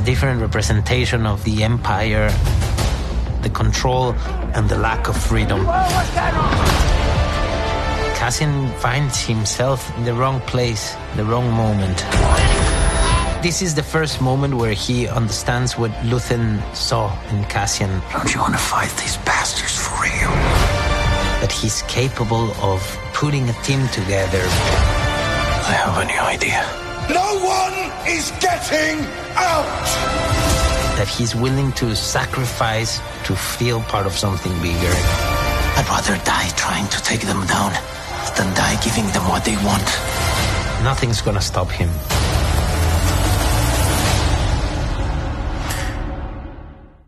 different representation of the empire, the control, and the lack of freedom. Cassian finds himself in the wrong place, the wrong moment. This is the first moment where he understands what Luthen saw in Cassian. Don't you want to fight these bastards for real? That he's capable of putting a team together. I have a new idea. No one is getting out! That he's willing to sacrifice to feel part of something bigger. I'd rather die trying to take them down than die giving them what they want. Nothing's gonna stop him.